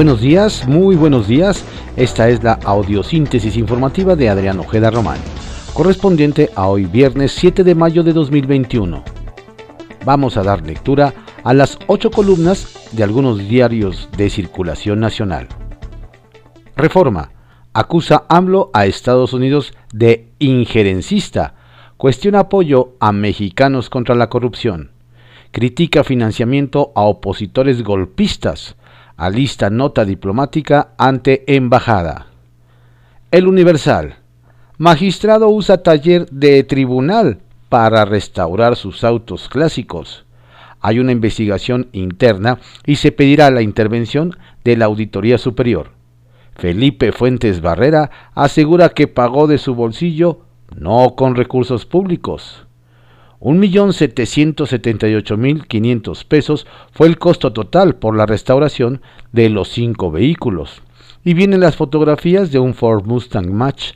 Buenos días, muy buenos días. Esta es la audiosíntesis informativa de Adrián Ojeda Román, correspondiente a hoy viernes 7 de mayo de 2021. Vamos a dar lectura a las ocho columnas de algunos diarios de circulación nacional. Reforma. Acusa AMLO a Estados Unidos de injerencista. Cuestiona apoyo a mexicanos contra la corrupción. Critica financiamiento a opositores golpistas alista nota diplomática ante embajada. El Universal. Magistrado usa taller de tribunal para restaurar sus autos clásicos. Hay una investigación interna y se pedirá la intervención de la Auditoría Superior. Felipe Fuentes Barrera asegura que pagó de su bolsillo, no con recursos públicos. 1.778.500 pesos fue el costo total por la restauración de los cinco vehículos. Y vienen las fotografías de un Ford Mustang Match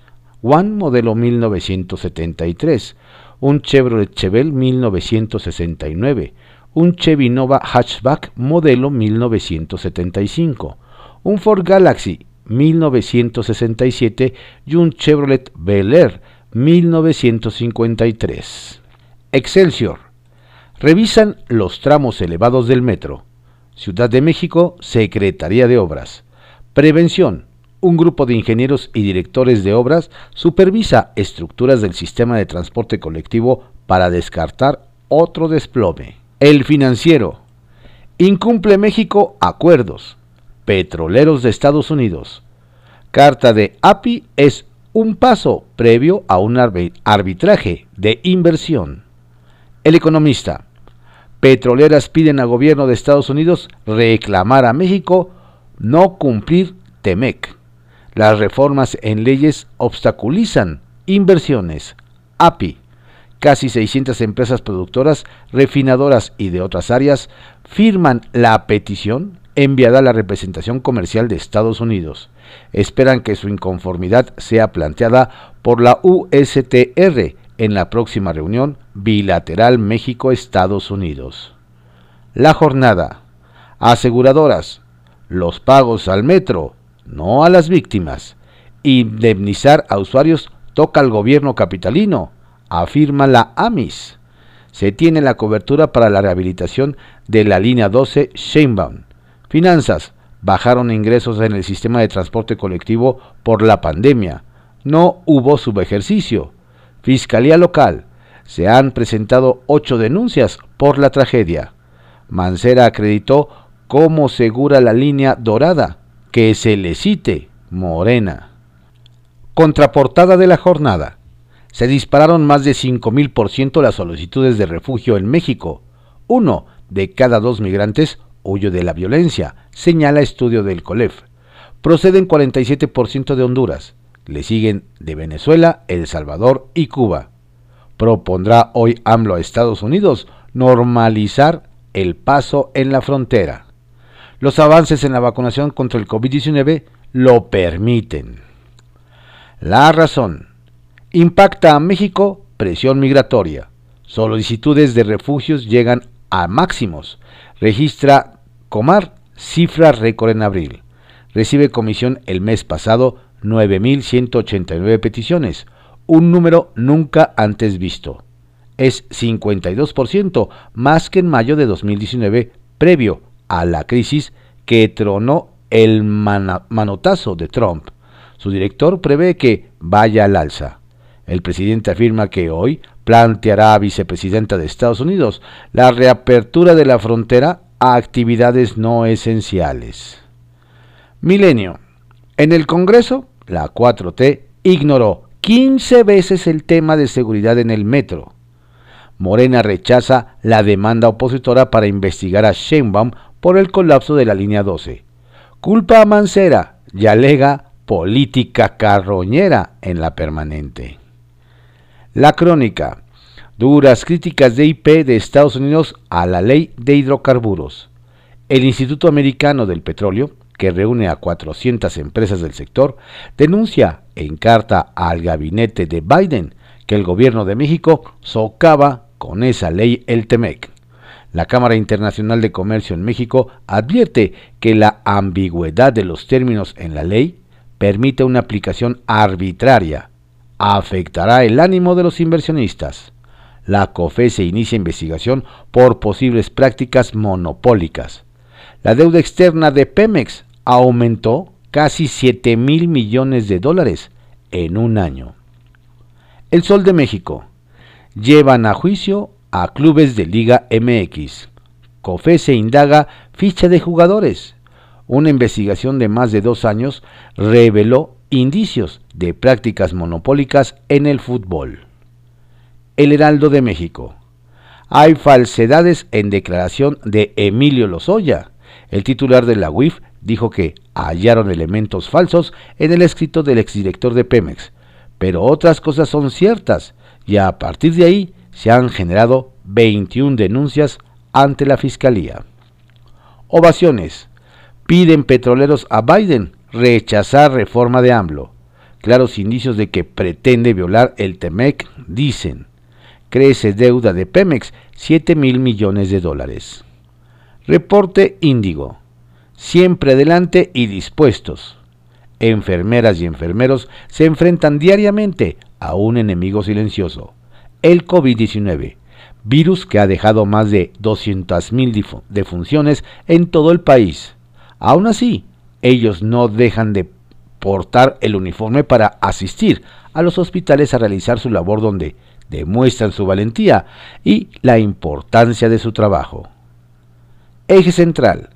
One modelo 1973, un Chevrolet Chevelle 1969, un Chevy Nova Hatchback modelo 1975, un Ford Galaxy 1967 y un Chevrolet Bel Air 1953. Excelsior. Revisan los tramos elevados del metro. Ciudad de México, Secretaría de Obras. Prevención. Un grupo de ingenieros y directores de obras supervisa estructuras del sistema de transporte colectivo para descartar otro desplome. El financiero. Incumple México acuerdos. Petroleros de Estados Unidos. Carta de API es un paso previo a un arbitraje de inversión. El economista. Petroleras piden al gobierno de Estados Unidos reclamar a México no cumplir TEMEC. Las reformas en leyes obstaculizan inversiones. API. Casi 600 empresas productoras, refinadoras y de otras áreas firman la petición enviada a la representación comercial de Estados Unidos. Esperan que su inconformidad sea planteada por la USTR en la próxima reunión bilateral México-Estados Unidos. La jornada. Aseguradoras. Los pagos al metro, no a las víctimas. Indemnizar a usuarios toca al gobierno capitalino, afirma la AMIS. Se tiene la cobertura para la rehabilitación de la línea 12 Sheinbaum. Finanzas. Bajaron ingresos en el sistema de transporte colectivo por la pandemia. No hubo subejercicio Fiscalía Local. Se han presentado ocho denuncias por la tragedia. Mancera acreditó cómo segura la línea dorada, que se le cite Morena. Contraportada de la jornada. Se dispararon más de 5.000% las solicitudes de refugio en México. Uno de cada dos migrantes huye de la violencia, señala estudio del COLEF. Proceden 47% de Honduras, le siguen de Venezuela, El Salvador y Cuba. Propondrá hoy AMLO a Estados Unidos normalizar el paso en la frontera. Los avances en la vacunación contra el COVID-19 lo permiten. La razón. Impacta a México presión migratoria. Solicitudes de refugios llegan a máximos. Registra Comar cifra récord en abril. Recibe comisión el mes pasado 9.189 peticiones, un número nunca antes visto. Es 52% más que en mayo de 2019, previo a la crisis que tronó el manotazo de Trump. Su director prevé que vaya al alza. El presidente afirma que hoy planteará a vicepresidenta de Estados Unidos la reapertura de la frontera a actividades no esenciales. Milenio. En el Congreso, la 4T ignoró 15 veces el tema de seguridad en el metro. Morena rechaza la demanda opositora para investigar a Sheinbaum por el colapso de la línea 12. Culpa a Mancera y alega política carroñera en la permanente. La crónica. Duras críticas de IP de Estados Unidos a la ley de hidrocarburos. El Instituto Americano del Petróleo que reúne a 400 empresas del sector, denuncia en carta al gabinete de Biden que el gobierno de México socava con esa ley el TEMEC. La Cámara Internacional de Comercio en México advierte que la ambigüedad de los términos en la ley permite una aplicación arbitraria, afectará el ánimo de los inversionistas. La COFE se inicia investigación por posibles prácticas monopólicas. La deuda externa de Pemex aumentó casi 7 mil millones de dólares en un año. El Sol de México. Llevan a juicio a clubes de Liga MX. COFE se indaga ficha de jugadores. Una investigación de más de dos años reveló indicios de prácticas monopólicas en el fútbol. El Heraldo de México. Hay falsedades en declaración de Emilio Lozoya. El titular de la UIF dijo que hallaron elementos falsos en el escrito del exdirector de Pemex, pero otras cosas son ciertas y a partir de ahí se han generado 21 denuncias ante la Fiscalía. Ovaciones. Piden petroleros a Biden rechazar reforma de AMLO. Claros indicios de que pretende violar el TEMEC, dicen. Crece deuda de Pemex 7 mil millones de dólares. Reporte Índigo. Siempre adelante y dispuestos. Enfermeras y enfermeros se enfrentan diariamente a un enemigo silencioso el COVID-19, virus que ha dejado más de 200.000 defunciones en todo el país. Aún así, ellos no dejan de portar el uniforme para asistir a los hospitales a realizar su labor donde demuestran su valentía y la importancia de su trabajo. Eje central.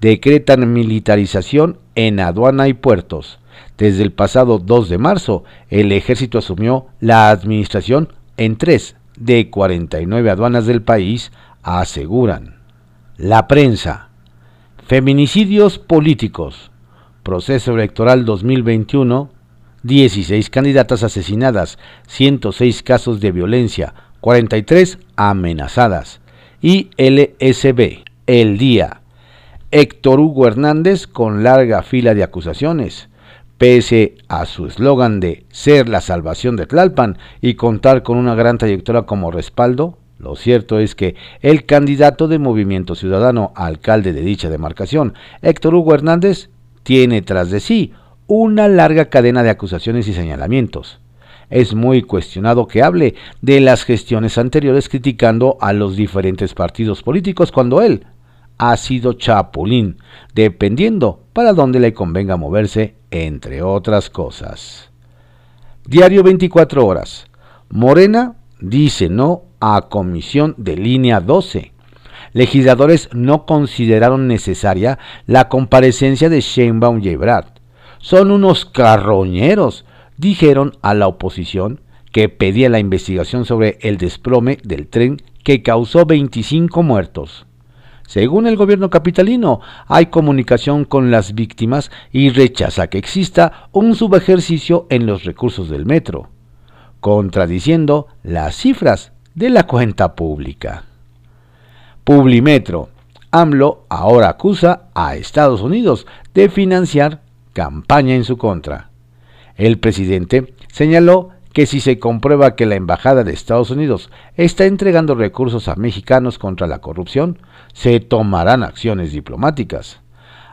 Decretan militarización en aduana y puertos. Desde el pasado 2 de marzo, el ejército asumió la administración en tres de 49 aduanas del país aseguran. La prensa. Feminicidios políticos. Proceso electoral 2021. 16 candidatas asesinadas, 106 casos de violencia, 43 amenazadas. Y LSB. El día. Héctor Hugo Hernández con larga fila de acusaciones. Pese a su eslogan de ser la salvación de Tlalpan y contar con una gran trayectoria como respaldo, lo cierto es que el candidato de Movimiento Ciudadano alcalde de dicha demarcación, Héctor Hugo Hernández, tiene tras de sí una larga cadena de acusaciones y señalamientos. Es muy cuestionado que hable de las gestiones anteriores criticando a los diferentes partidos políticos cuando él ha sido chapulín, dependiendo para dónde le convenga moverse entre otras cosas. Diario 24 horas. Morena dice no a comisión de línea 12. Legisladores no consideraron necesaria la comparecencia de Sheinbaum y Ebrard. Son unos carroñeros, dijeron a la oposición que pedía la investigación sobre el desplome del tren que causó 25 muertos. Según el gobierno capitalino, hay comunicación con las víctimas y rechaza que exista un subejercicio en los recursos del metro, contradiciendo las cifras de la cuenta pública. Publimetro. AMLO ahora acusa a Estados Unidos de financiar campaña en su contra. El presidente señaló que si se comprueba que la Embajada de Estados Unidos está entregando recursos a mexicanos contra la corrupción, se tomarán acciones diplomáticas.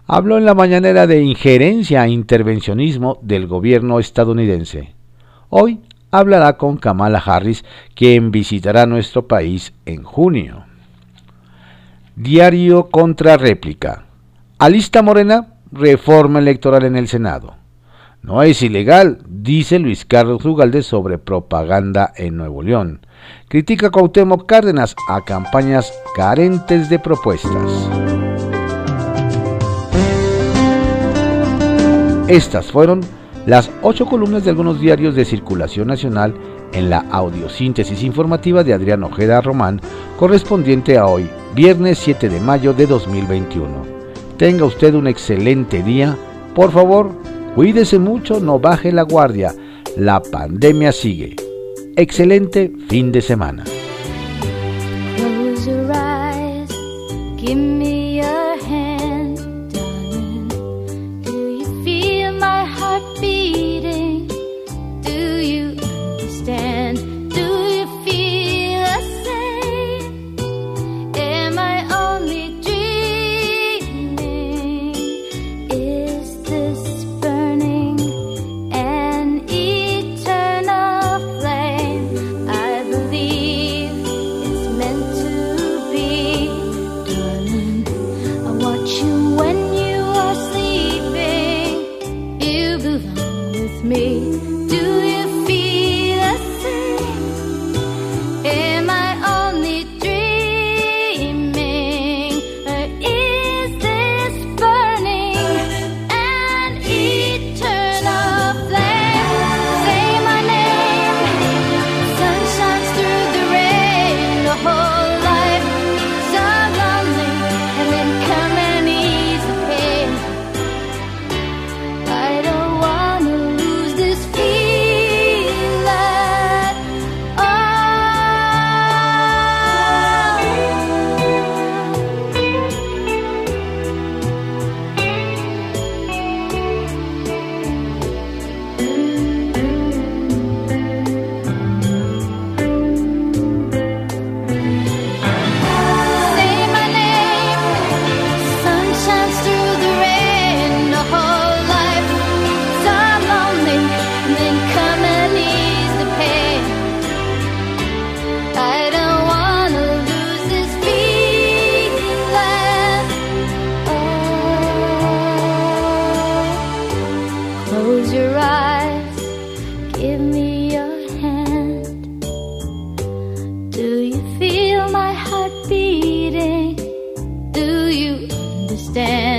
Habló en la mañanera de injerencia e intervencionismo del gobierno estadounidense. Hoy hablará con Kamala Harris, quien visitará nuestro país en junio. Diario contra réplica. Alista Morena, reforma electoral en el Senado. No es ilegal, dice Luis Carlos Ugalde sobre propaganda en Nuevo León. Critica Cuauhtémoc Cárdenas a campañas carentes de propuestas. Estas fueron las ocho columnas de algunos diarios de circulación nacional en la audiosíntesis informativa de Adrián Ojeda Román, correspondiente a hoy, viernes 7 de mayo de 2021. Tenga usted un excelente día. Por favor, Cuídese mucho, no baje la guardia. La pandemia sigue. Excelente fin de semana.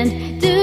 do